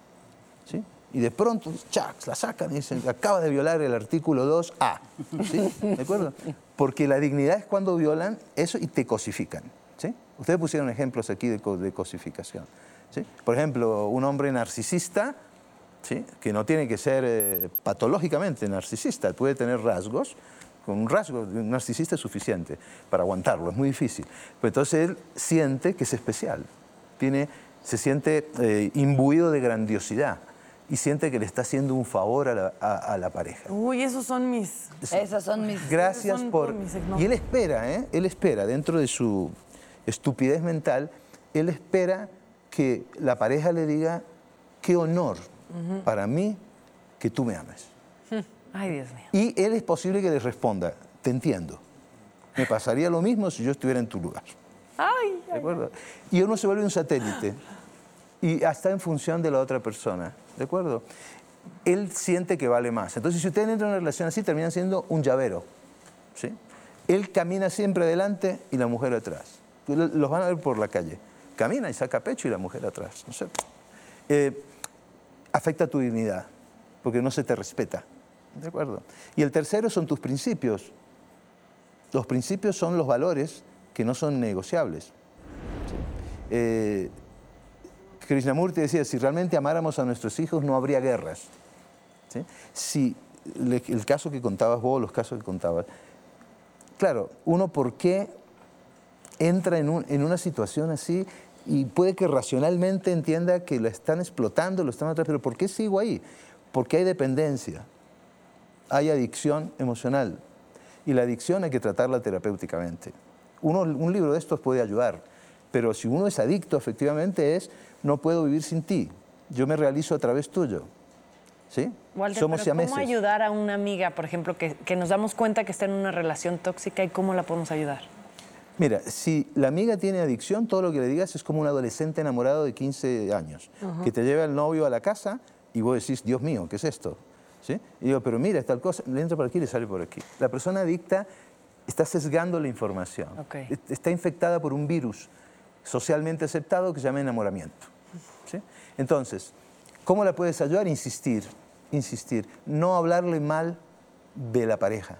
¿Sí? Y de pronto, chac, la sacan y dicen, acaba de violar el artículo 2A. ¿Sí? ¿De acuerdo? Porque la dignidad es cuando violan eso y te cosifican. ¿Sí? Ustedes pusieron ejemplos aquí de, de cosificación. ¿Sí? Por ejemplo, un hombre narcisista ¿sí? que no tiene que ser eh, patológicamente narcisista, puede tener rasgos, con un rasgo de un narcisista es suficiente para aguantarlo, es muy difícil. Pero entonces él siente que es especial, tiene, se siente eh, imbuido de grandiosidad y siente que le está haciendo un favor a la, a- a la pareja. Uy, esos son mis... Esas son mis... Gracias son por... mis. Y él espera, ¿eh? Él espera, dentro de su estupidez mental, él espera que la pareja le diga, qué honor para mí que tú me ames. Ay, Dios mío. Y él es posible que le responda, te entiendo. Me pasaría lo mismo si yo estuviera en tu lugar. Ay, ¿De acuerdo? Y uno se vuelve un satélite y está en función de la otra persona. ¿De acuerdo? Él siente que vale más. Entonces, si ustedes entran en una relación así, terminan siendo un llavero. ¿sí? Él camina siempre adelante y la mujer atrás. Lo- Los van a ver por la calle. Camina y saca pecho y la mujer atrás. No sé. Eh, afecta tu dignidad, porque no se te respeta. ¿De acuerdo? Y el tercero son tus principios. Los principios son los valores que no son negociables. Eh, Krishnamurti decía, si realmente amáramos a nuestros hijos no habría guerras. ¿sí? Si el caso que contabas vos, los casos que contabas, claro, uno por qué entra en, un- una situación así y puede que racionalmente entienda que lo están explotando, lo están atrás, pero ¿por qué sigo ahí? Porque hay dependencia, hay adicción emocional y la adicción hay que tratarla terapéuticamente. Uno, un libro de estos puede ayudar, pero si uno es adicto, efectivamente es, no puedo vivir sin ti, yo me realizo a través tuyo. ¿Sí? Walter, Somos pero ¿cómo ayudar a una amiga, por ejemplo, que, que nos damos cuenta que está en una relación tóxica y cómo la podemos ayudar? Mira, si la amiga tiene adicción, todo lo que le digas es como un adolescente enamorado de 15 años, que te lleva el novio a la casa y vos decís, Dios mío, ¿qué es esto? ¿Sí? Y digo, pero mira, tal cosa, le entra por aquí y le sale por aquí. La persona adicta está sesgando la información. Está infectada por un virus socialmente aceptado que se llama enamoramiento. ¿sí? Entonces, ¿cómo la puedes ayudar? Insistir, insistir. No hablarle mal de la pareja,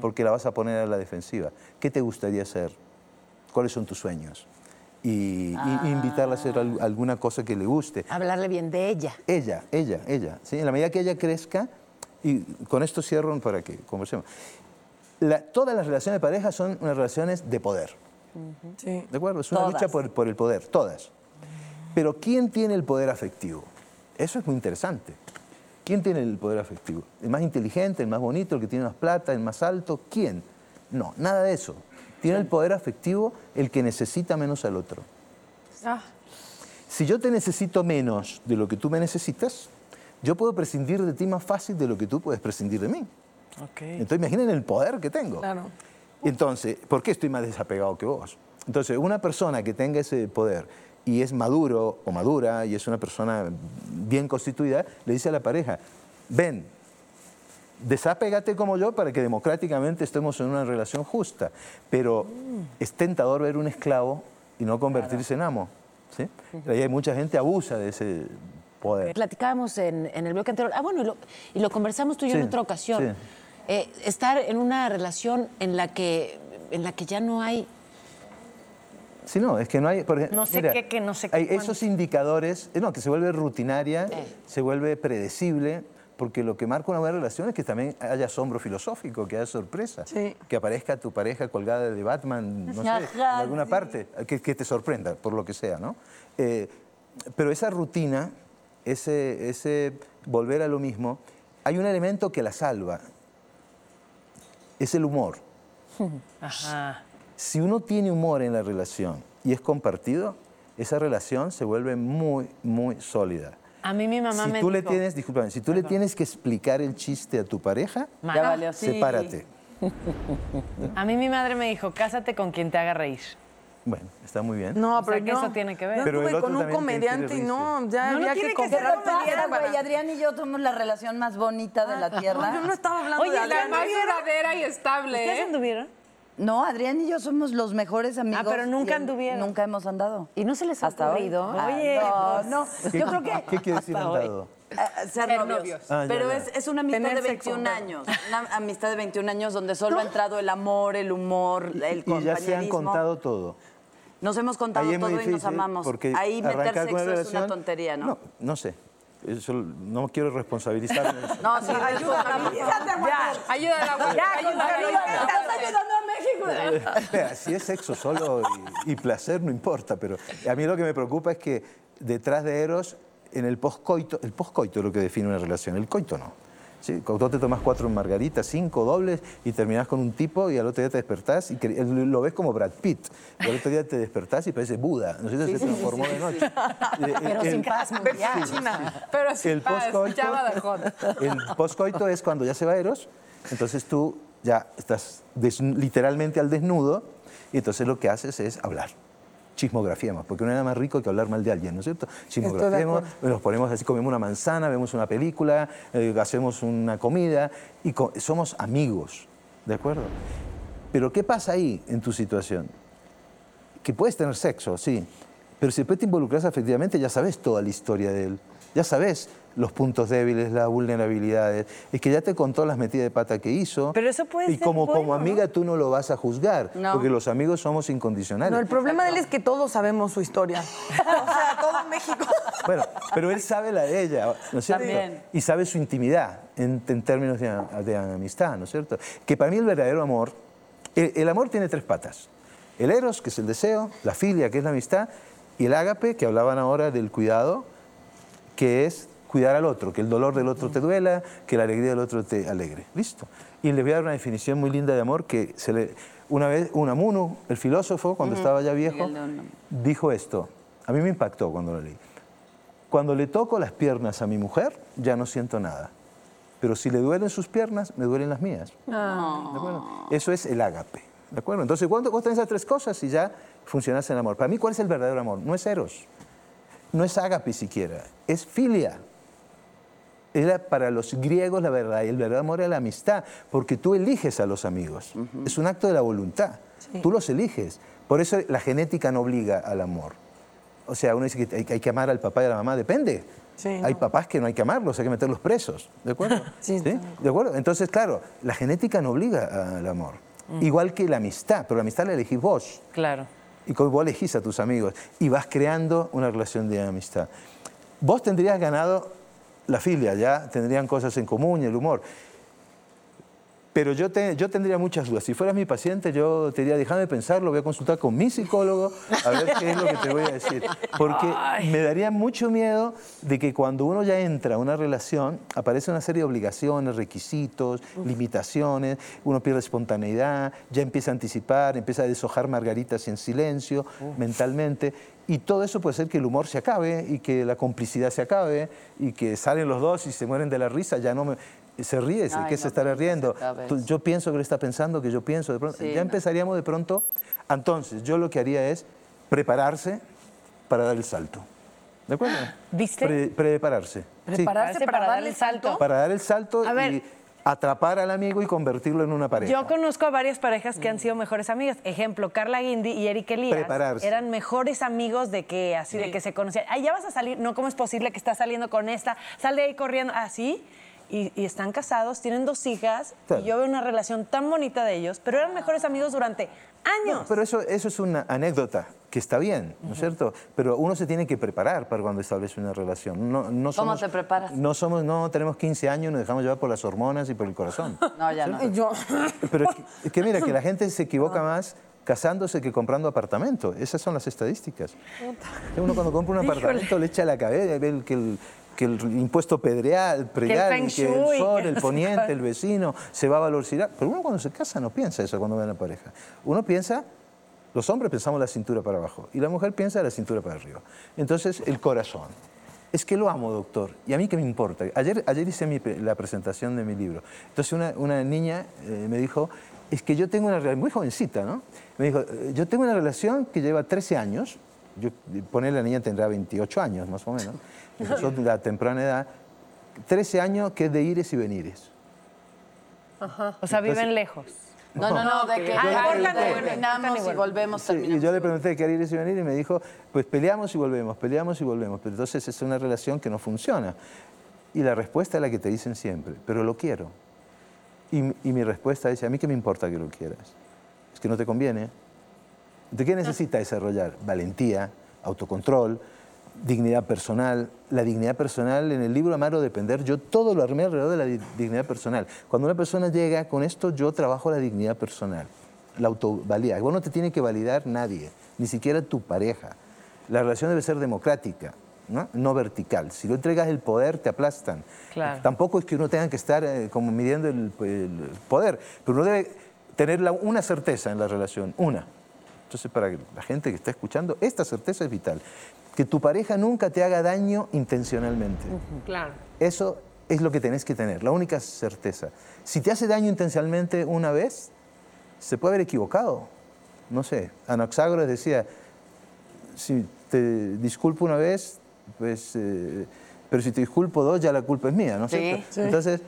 porque la vas a poner a la defensiva. ¿Qué te gustaría hacer? ¿Cuáles son tus sueños? Y, y invitarla a hacer al- alguna cosa que le guste. Hablarle bien de ella. Ella, ella, ella. ¿sí? En la medida que ella crezca, y con esto cierro para que conversemos. La- todas las relaciones de pareja son unas relaciones de poder. Sí. ¿De acuerdo? Es una Todas. lucha por, por el poder, todas. Pero ¿quién tiene el poder afectivo? Eso es muy interesante. ¿Quién tiene el poder afectivo? ¿El más inteligente, el más bonito, el que tiene más plata, el más alto? ¿Quién? No, nada de eso. Tiene el poder afectivo el que necesita menos al otro. Ah, Si yo te necesito menos de lo que tú me necesitas, yo puedo prescindir de ti más fácil de lo que tú puedes prescindir de mí. Entonces imaginen el poder que tengo. claro. Entonces, ¿por qué estoy más desapegado que vos? Entonces, una persona que tenga ese poder y es maduro o madura y es una persona bien constituida, le dice a la pareja, ven, desapégate como yo para que democráticamente estemos en una relación justa. Pero es tentador ver un esclavo y no convertirse en amo. ¿sí? Y hay mucha gente abusa de ese poder. Platicábamos en, en el bloque anterior. Ah, bueno, y lo, y lo conversamos tú y yo en otra ocasión. sí. Eh, estar en una relación en la que, en la que ya no hay. Sí, no, es que no hay. por ejemplo, No sé qué, que no sé qué, Hay esos indicadores, eh, no, que se vuelve rutinaria, se vuelve predecible, porque lo que marca una buena relación es que también haya asombro filosófico, que haya sorpresa. Sí. Que aparezca tu pareja colgada de Batman, no sé, en alguna sí. parte, que, que te sorprenda, por lo que sea, ¿no? Eh, pero esa rutina, ese, ese volver a lo mismo, hay un elemento que la salva, es el humor. Ajá. Si uno tiene humor en la relación y es compartido, esa relación se vuelve muy, muy sólida. A mí mi mamá si me tú le dijo- tienes, discúlpame, si tú le tienes que explicar el chiste a tu pareja, Ya valió, sí. sepárate. A mí mi madre me dijo, cásate con quien te haga reír. Bueno, está muy bien. No, O sea, pero que yo, eso tiene que ver. Yo Pero otro con un comediante y no, ya No, no había tiene que que ser comprar ¿Qué pasa, comediante güey? para- Adrián y yo somos la relación más bonita de la tierra. No, yo no estaba hablando Oye, de la Adrián. más duradera y estable, ¿Ustedes ¿eh? anduvieron? No, Adrián y yo somos los mejores amigos. pero nunca anduvieron. Nunca hemos andado. ¿Y no se les ha Hasta ocurrido? Ah, Oye, no, no. ¿Qué, Yo creo que ¿Qué quiere decir hoy. Eh, ser, Ser novios. novios. Ah, ya, pero ya. Es, es una amistad Tener de sexo, 21 pero- años. Una amistad de 21 años donde solo ha entrado el amor, el humor, el Y ya se han compañerismo. contado todo. Nos hemos contado todo y nos amamos. porque Ahí meter sexo es una relación- tontería, ¿no? No, no sé. Eso no quiero responsabilizarme. No, sí, Ayúdate, Juan. Ayuda a la Ya, ayuda, Carlos, ayuda. estás ayudando a México. Espera, si es sexo solo y, y placer, no importa, pero a mí lo que me preocupa es que detrás de Eros, en el poscoito, el poscoito es lo que define una relación, el coito no. ¿Sí? Cuando te tomas cuatro margaritas, cinco dobles y terminas con un tipo y al otro día te despertás y lo ves como Brad Pitt. Y al otro día te despertás y parece Buda. No si se transformó de noche. Pero El- sin paz mundial. Pero sí, el pa, poscoito, escuchaba de Jod. el poscoito es cuando ya se va Eros, entonces tú ya estás literalmente al desnudo y entonces lo que haces es hablar. Chismografiemos, porque no hay nada más rico que hablar mal de alguien, ¿no es cierto? Chismografiemos, nos ponemos así, comemos una manzana, vemos una película, eh, hacemos una comida y co- somos amigos, ¿de acuerdo? Pero ¿qué pasa ahí en tu situación? que puedes tener sexo, sí, pero si después te involucras afectivamente ya sabes toda la historia de él, ya sabes los puntos débiles, las vulnerabilidades, es que ya te contó las metidas de pata que hizo. Pero eso puede y ser como, como bueno, amiga tú no lo vas a juzgar, No. porque los amigos somos incondicionales. No, el problema de él es que todos sabemos su historia. O sea, todo México. Bueno, pero él sabe la de ella, ¿no es cierto? También. Y sabe su intimidad en, en términos de, de amistad, ¿no es cierto? Que para mí el verdadero amor, el, el amor tiene tres patas. El eros, que es el deseo, la filia, que es la amistad, y el ágape, que hablaban ahora del cuidado, que es cuidar al otro, que el dolor del otro te duela, que la alegría del otro te alegre. Listo. Y les voy a dar una definición muy linda de amor que se le, una vez Unamuno, el filósofo, cuando estaba ya viejo, dijo esto. A mí me impactó cuando lo leí. Cuando le toco las piernas a mi mujer, ya no siento nada. Pero si le duelen sus piernas, me duelen las mías. ¿De acuerdo? Eso es el ágape. ¿De acuerdo? Entonces, vos tenés esas tres cosas y ya funcionás en el amor. Para mí, ¿cuál es el verdadero amor? No es eros. No es ágape siquiera. Es filia. Era para los griegos la verdad, y el verdadero amor era la amistad, porque tú eliges a los amigos. Es un acto de la voluntad. Tú los eliges. Por eso la genética no obliga al amor. O sea, uno dice que hay, que hay que amar al papá y a la mamá, depende. Sí, hay no. papás que no hay que amarlos, hay que meterlos presos, ¿de acuerdo? Sí, ¿De acuerdo? Entonces, claro, la genética no obliga al amor. Igual que la amistad, pero la amistad la elegís vos. Claro. Y como vos elegís a tus amigos y vas creando una relación de amistad. Vos tendrías ganado la filia, ya tendrían cosas en común y el humor. Pero yo, te- yo tendría muchas dudas. Si fueras mi paciente, yo te diría, déjame pensarlo, voy a consultar con mi psicólogo a ver qué es lo que te voy a decir. Porque me daría mucho miedo de que cuando uno ya entra a una relación, aparece una serie de obligaciones, requisitos, limitaciones, uno pierde espontaneidad, ya empieza a anticipar, empieza a deshojar margaritas en silencio, mentalmente. Y todo eso puede ser que el humor se acabe y que la complicidad se acabe y que salen los dos y se mueren de la risa, ya no me... Se ríe, ¿de Ay, ¿qué no, se estará que riendo? Tú- eso. yo pienso que él está pensando que yo pienso de pronto. Sí, ya no. empezaríamos de pronto. Entonces, yo lo que haría es prepararse para dar el salto. ¿De acuerdo? ¿Viste? Pre- prepararse. Sí, Prepararse para, darle el salto. para dar el salto A ver. y atrapar al amigo y convertirlo en una pareja. Yo conozco a varias parejas que han sido mejores amigas. Ejemplo, Carla Guindy y Eric Elías Prepararse. eran mejores amigos de que así de que se conocían. Ay, ya vas a salir. No, ¿cómo es posible que estás saliendo con esta? Sal de ahí corriendo. Así. Y, y están casados, tienen dos hijas. Claro. Y yo veo una relación tan bonita de ellos, pero eran mejores amigos durante años. No, pero eso, eso es una anécdota que está bien, ¿no es cierto? Pero uno se tiene que preparar para cuando establece una relación. No, no ¿Cómo te preparas? No somos, no tenemos 15 años y nos dejamos llevar por las hormonas y por el corazón. No, ya no. Yo, Pero es que, que mira, que la gente se equivoca más casándose que comprando apartamento. Esas son las estadísticas. Uno cuando compra un apartamento le echa la cabeza, ve el- que el, que el impuesto pedreal, predial, que el sol, que el no sé poniente, el vecino, se va a valorizar. Pero uno cuando se casa no piensa eso cuando ve a la pareja. Uno piensa, los hombres pensamos la cintura para abajo y la mujer piensa la cintura para arriba. Entonces, el corazón. Es que lo amo, doctor. ¿Y a mí qué me importa? Ayer, ayer hice mi la presentación de mi libro. Entonces una, una niña eh, me dijo, es que yo tengo una relación, muy jovencita, ¿no? Me dijo, "Eh, yo tengo una relación que lleva 13 años, yo, poner la niña tendrá 28 años más o menos, empezó la temprana edad, 13 años que es de ires y venires. o sea, viven lejos. No, no, no, de que Ah, vuelven, terminamos y volvemos, Sí, y yo le pregunté qué haría ires y venir y me dijo, pues peleamos y volvemos, peleamos y volvemos. Pero entonces es una relación que no funciona. Y la respuesta es la que te dicen siempre, pero lo quiero. Y, y mi respuesta es, a mí qué me importa que lo quieras. Es que no te conviene. ¿De qué necesitas desarrollar? Valentía, autocontrol, dignidad personal. La dignidad personal, en el libro Amar o Depender, yo todo lo armé alrededor de la di- dignidad personal. Cuando una persona llega con esto, yo trabajo la dignidad personal, la autovalía. Vos no te tiene que validar nadie, ni siquiera tu pareja. La relación debe ser democrática, ¿no? no vertical. Si no entregas el poder, te aplastan. Claro. Tampoco es que uno tenga que estar eh, como midiendo el, el poder, pero uno debe tener la- una certeza en la relación, una. Entonces, para la gente que está escuchando, esta certeza es vital. Que tu pareja nunca te haga daño intencionalmente. Claro. Eso es lo que tenés que tener, la única certeza. Si te hace daño intencionalmente una vez, se puede haber equivocado. No sé, Anaxágoras decía, si te disculpo una vez, pues, eh, pero si te disculpo dos, ya la culpa es mía, ¿no es Sí. cierto? Sí. Entonces,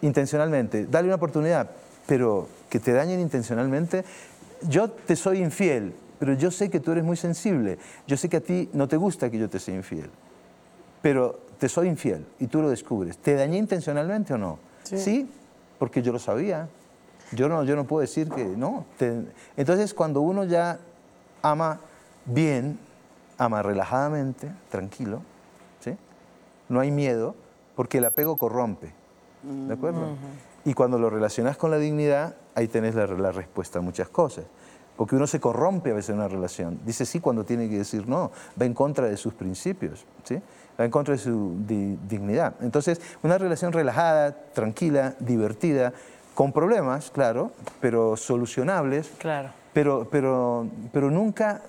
intencionalmente, dale una oportunidad, pero que te dañen intencionalmente, yo te soy infiel, pero yo sé que tú eres muy sensible, yo sé que a ti no te gusta que yo te sea infiel, pero te soy infiel y tú lo descubres. ¿Te dañé intencionalmente o no? Sí, porque yo lo sabía. Yo no, yo no puedo decir que no. Te- Entonces, cuando uno ya ama bien, ama relajadamente, tranquilo, ¿sí? no hay miedo, porque el apego corrompe. ¿De acuerdo? Y cuando lo relacionas con la dignidad, ahí tenés la, la respuesta a muchas cosas. Porque uno se corrompe a veces en una relación. Dice sí cuando tiene que decir no. Va en contra de sus principios. ¿sí? Va en contra de su di- dignidad. Entonces, una relación relajada, tranquila, divertida, con problemas, claro, pero solucionables. Claro. Pero, pero, pero nunca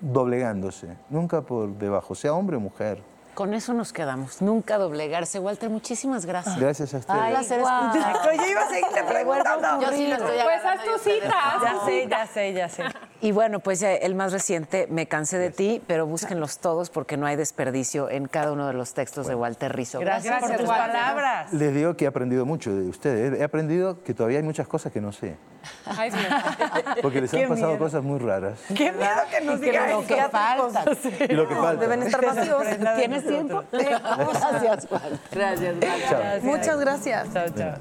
doblegándose, nunca por debajo, sea hombre o mujer. Con eso nos quedamos. Nunca doblegarse. Walter, muchísimas gracias. Gracias a ustedes. Ay, placer. Oye, iba a seguirte preguntando. Yo sí lo estoy Pues haz tu cita, Ya sé, ya sé, ya sé. Y bueno, pues ya el más reciente, Me cansé de ti, pero búsquenlos todos porque no hay desperdicio en cada uno de los textos de Walter Rizzo. Gracias, por Gracias, tus Walter. palabras. Les digo que he aprendido mucho de ustedes. He aprendido que todavía hay muchas cosas que no sé. Ay. Porque les Qué han pasado miedo. cosas muy raras. Qué miedo que nos diga lo que falta. Y lo que falta. Deben estar vacíos. ¿Tienes tiempo? Gracias, Juan. Gracias, Chao. Muchas gracias. Chao, chao.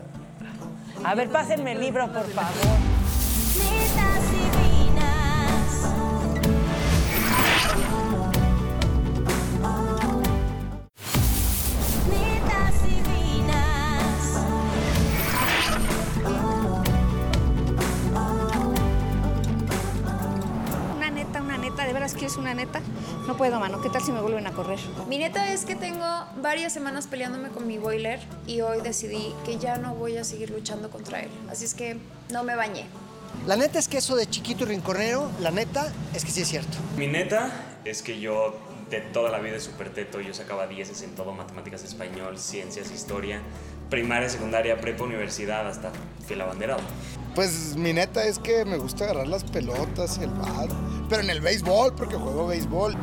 A ver, pásenme el libro, por favor. Neta, ¿de veras quieres una neta? No puedo, mano. ¿Qué tal si me vuelven a correr? Mi neta es que tengo varias semanas peleándome con mi boiler y hoy decidí que ya no voy a seguir luchando contra él. Así es que no me bañé. La neta es que eso de chiquito y rinconero, la neta es que sí es cierto. Mi neta es que yo de toda la vida es súper teto, yo sacaba 10 en todo, matemáticas, español, ciencias, historia, primaria, secundaria, prepa, universidad, hasta fui abanderado. Pues mi neta es que me gusta agarrar las pelotas, el bat, pero en el béisbol, porque juego béisbol.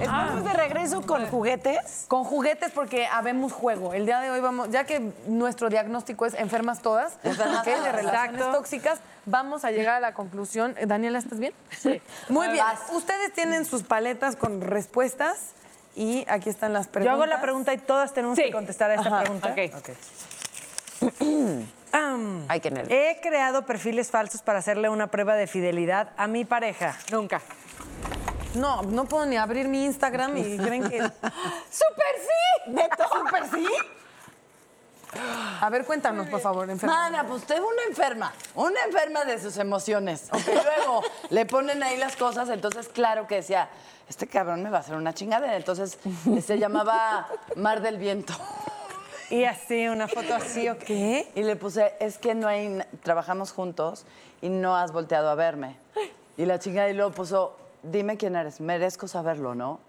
Estamos de regreso con juguetes. Con juguetes porque habemos juego. El día de hoy vamos, ya que nuestro diagnóstico es enfermas todas, ¿ok? de relaciones Exacto. tóxicas, vamos a llegar a la conclusión. Eh, Daniela, ¿estás bien? Sí. Muy bien. Vas. Ustedes tienen sus paletas con respuestas y aquí están las preguntas. Yo hago la pregunta y todas tenemos que contestar a esta Ajá, pregunta. ok. Am, Ay, qué nervios. He creado perfiles falsos para hacerle una prueba de fidelidad a mi pareja. Nunca. No, no puedo ni abrir mi Instagram y creen que... ¡Súper sí! ¿Neto? ¿Súper sí? A ver, cuéntanos, por favor, enferma. Mana, pues tengo una enferma, una enferma de sus emociones. Y luego le ponen ahí las cosas, entonces claro que decía, este cabrón me va a hacer una chingadera. Entonces se llamaba Mar del Viento. Y así, una foto así, ¿o qué? Y le puse, es que no hay, trabajamos juntos y no has volteado a verme. Y la chingada y luego puso, dime quién eres, merezco saberlo, ¿no?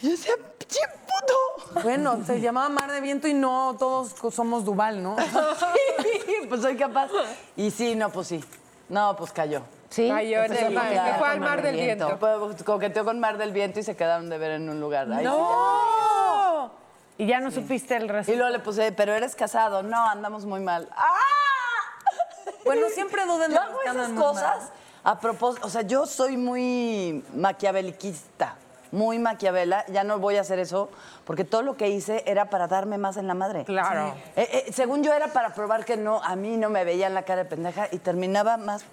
Y yo decía, ¡pinche puto! Bueno, se llamaba Mar de Viento y no todos somos Duval, ¿no? pues soy capaz. Y sí, no, pues sí. No, pues cayó. Sí. Cayó en el mar, se fue al mar del viento. Pues, Coqueteó con Mar del Viento y se quedaron de ver en un lugar. Ahí sí ¡No! Y ya no supiste el resto. Y luego le puse, pero eres casado. No, andamos muy mal. ¡Ah! Bueno, siempre duden de Yo hago esas mal. cosas a propósito. O sea, yo soy muy maquiaveliquista, muy maquiavela. Ya no voy a hacer eso porque todo lo que hice era para darme más en la madre. Claro. Eh, eh, según yo era para probar que no, a mí no me veían la cara de pendeja y terminaba más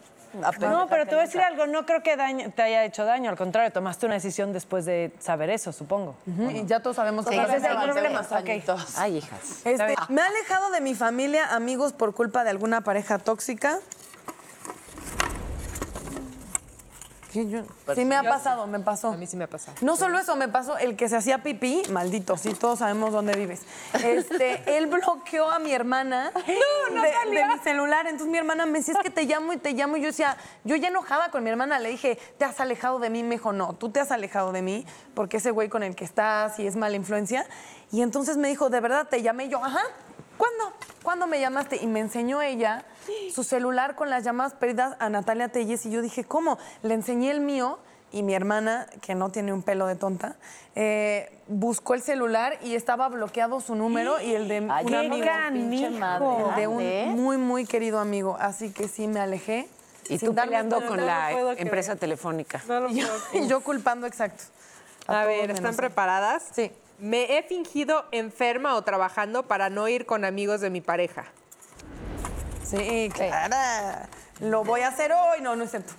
No, pero te voy a decir algo, no creo que daño- te haya hecho daño, al contrario, tomaste una decisión después de saber eso, supongo. Y ya todos sabemos Sí, que ese es el problema. añitos. Ok. Ay, hijas. Este, me ha alejado de mi familia, amigos, por culpa de alguna pareja tóxica. Sí, yo- sí me ha pasado, me pasó. A mí sí me ha pasado. No solo eso, me pasó el que se hacía pipí, maldito, sí, todos sabemos dónde vives. Este, él bloqueó a mi hermana no de, salía. de mi celular. Entonces mi hermana me decía, es que te llamo y te llamo. Y yo decía, yo ya enojada con mi hermana, le dije, ¿te has alejado de mí? Me dijo, no, tú te has alejado de mí porque ese güey con el que estás y es mala influencia. Y entonces me dijo, ¿de verdad te llamé? Y yo, ajá, ¿cuándo? ¿Cuándo me llamaste? Y me enseñó ella su celular con las llamadas perdidas a Natalia Telles. Y yo dije, ¿cómo? Le enseñé el mío y mi hermana, que no tiene un pelo de tonta, eh, buscó el celular y estaba bloqueado su número y el de Ay, un qué amigo. pinche madre. El de un muy, muy querido amigo. Así que sí me alejé. Y tú peleando con la empresa telefónica. Y yo, y yo culpando, exacto. A, ver, ¿están preparadas? Sí. Me he fingido enferma o trabajando para no ir con amigos de mi pareja. Sí, claro. Lo voy a hacer hoy. No, no es cierto.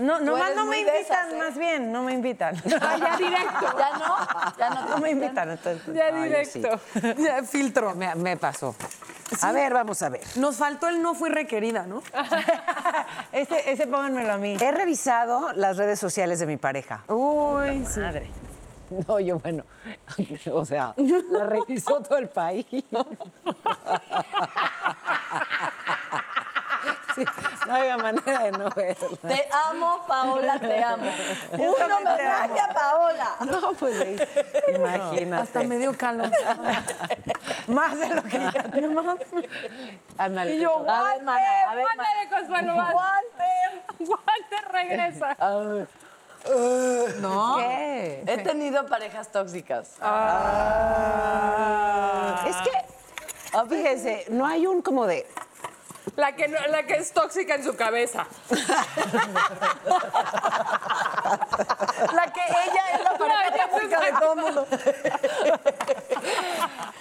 No, nomás no me invitan, esas, ¿eh? más bien, no me invitan. Ah, ya directo. Ya no, ya no. No me invitan, entonces. Ya Ay, directo. Ya, filtro. Me, me pasó. A ver, vamos a ver. Nos faltó el no fui requerida, ¿no? ese, ese pónganmelo a mí. He revisado las redes sociales de mi pareja. Uy, sí. Madre. No, yo, bueno, o sea, la revisó todo el país. Sí, no había manera de no verla. Te amo, Paola, te amo. Un homenaje a Paola. No, pues imagínate. Hasta me dio calor. Más de lo que ya tenemos. Y yo, a ver, Consuelo. vas. Walter regresa. No. ¿Qué? He tenido parejas tóxicas. Es que, fíjese, no hay un como de... La que, no- la que es tóxica en su cabeza. La que ella es la pareja tóxica de todo el mundo.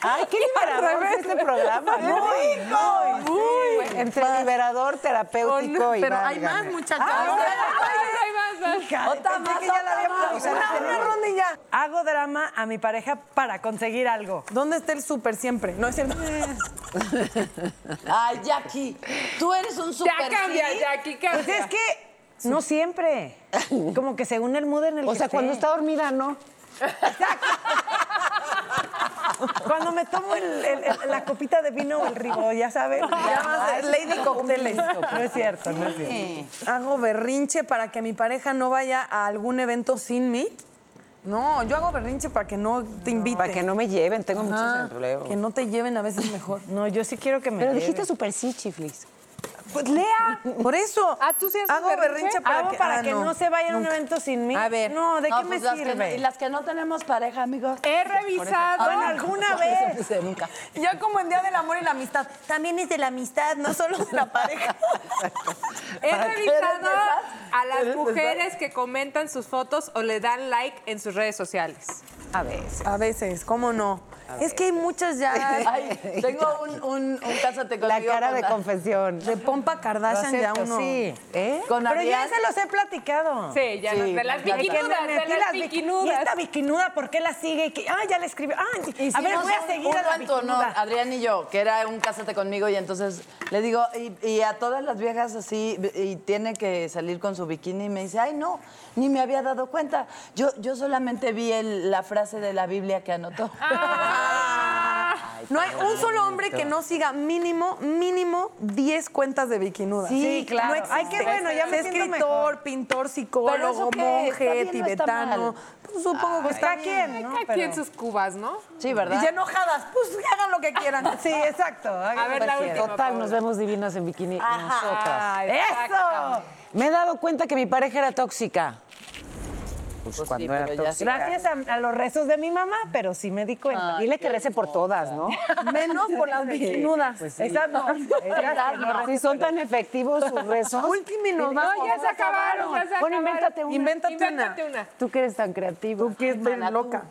¡Ay, qué liberador fue este programa! Muy, muy. Entre liberador, terapéutico y Pero hay más, muchachos. Más. Otra más, que ya la habíamos más. Una, una ronda y ya. Hago drama a mi pareja para conseguir algo. ¿Dónde está el súper siempre? No es cierto. Ay, Jackie, tú eres un super Ya cambia, sí. Jackie, cambia. Pues es que no siempre. Como que según el mood en el O que sea, cuando está dormida, no. Cuando me tomo el- el- el- la copita de vino o el ribo, ya saben. Llamas Lady Cocteles. No es cierto, no es cierto. Hago berrinche para que mi pareja no vaya a algún evento sin mí. No, yo hago berrinche para que no te inviten. Para que no me lleven, tengo muchos empleos. Que no te lleven a veces mejor. No, yo sí quiero que me Pero lleven. dijiste super sí, chiflis. Pues lea. Por eso. Ah, ¿tú sí haces hago berrinche, para Hago que, para ah, que no. se vayan a un evento sin mí. A ver. No, ¿de No, qué me pues que no- sirve? y las que no tenemos pareja, amigos. He revisado. Bueno, alguna vez. nunca. Ya como en Día del Amor y la Amistad. También es de la amistad, no solo de la pareja. He ¿Para qué revisado a las ¿Eres mujeres que comentan sus fotos o le dan like en sus redes sociales. A veces. A veces, ¿cómo no? Es que hay muchas ya. Ay, tengo un, un, un cásate La conmigo. cara con de la- confesión. De Pompa Kardashian ya acepto, uno. sí. ¿Eh? Con Pero ya Adrián. se los he platicado. Sí, ya no- de las me de las las biqui- ¿Y esta bikinuda por qué la sigue? Ah, ya le escribió. Ah, a ver, voy a seguir un a la honor, bikinuda. Adrián y yo, que era un cásate conmigo y entonces le digo, y, y a todas las viejas así, y tiene que salir con su bikini y me dice, ay no, ni me había dado cuenta. Yo, yo solamente vi el- la frase de la Biblia que anotó. No hay un solo hombre que no siga mínimo, mínimo 10 cuentas de bikinuda. Sí, claro. No existe. Ay, qué bueno, ya me Es siento escritor, mejor. pintor, ¿Pero psicólogo, monje, tibetano. Pues supongo que está bien. ¿no? Aquí Pero- en sus cubas, ¿no? Sí, Y ¿verdad? ya enojadas, pues hagan lo que quieran. Sí, exacto. A ver, la última. Total, nos vemos divinas en bikini nosotras. Ay, ¡Eso! Me he dado cuenta que mi pareja era tóxica. Pues, Pues cuando sí, era pero ya tóxica. Gracias a, a los rezos de mi mamá, pero sí me di cuenta. Dile que rece por todas, ¿no? Menos por las bikinudas. Exacto. Exacto. Si son tan efectivos sus rezos. Último, No, ya se acabaron. ya se Bueno, acabaron. invéntate una. Invéntate una. Invéntate una. Tú que eres tan creativo. Tú que eres loca.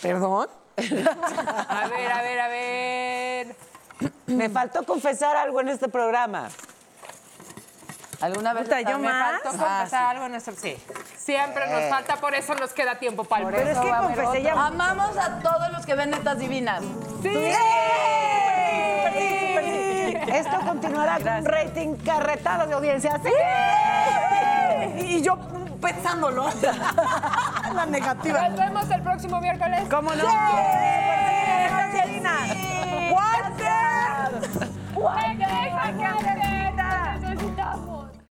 ¿Perdón? A ver, a ver, a ver. Me faltó confesar algo en este programa. ¿Alguna vez? Puta, yo me me faltó faltó confesar algo en nuestro... Sí, siempre nos Eh. falta, por eso nos queda tiempo para el Pero es que confesé ya. Amamos a todos los que ven netas divinas. ¡Sí! Esto continuará con un rating carretado de audiencia. ¡Sí! Y yo pensándolo. La negativa. Nos vemos el próximo miércoles. ¿Cómo no? ¡Sí! ¡Angelina! ¡Walter! ¡Walter!